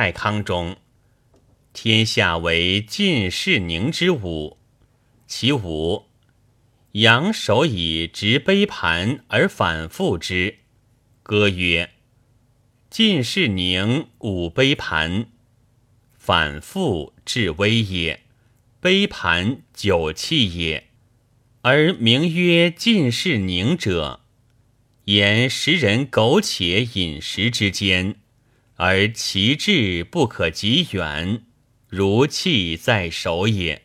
太康中，天下为晋士宁之武。其五，阳手以执杯盘而反复之，歌曰：“晋士宁舞杯盘，反复至微也。杯盘酒器也，而名曰晋士宁者，言食人苟且饮食之间，而其志不可及远，如器在手也。”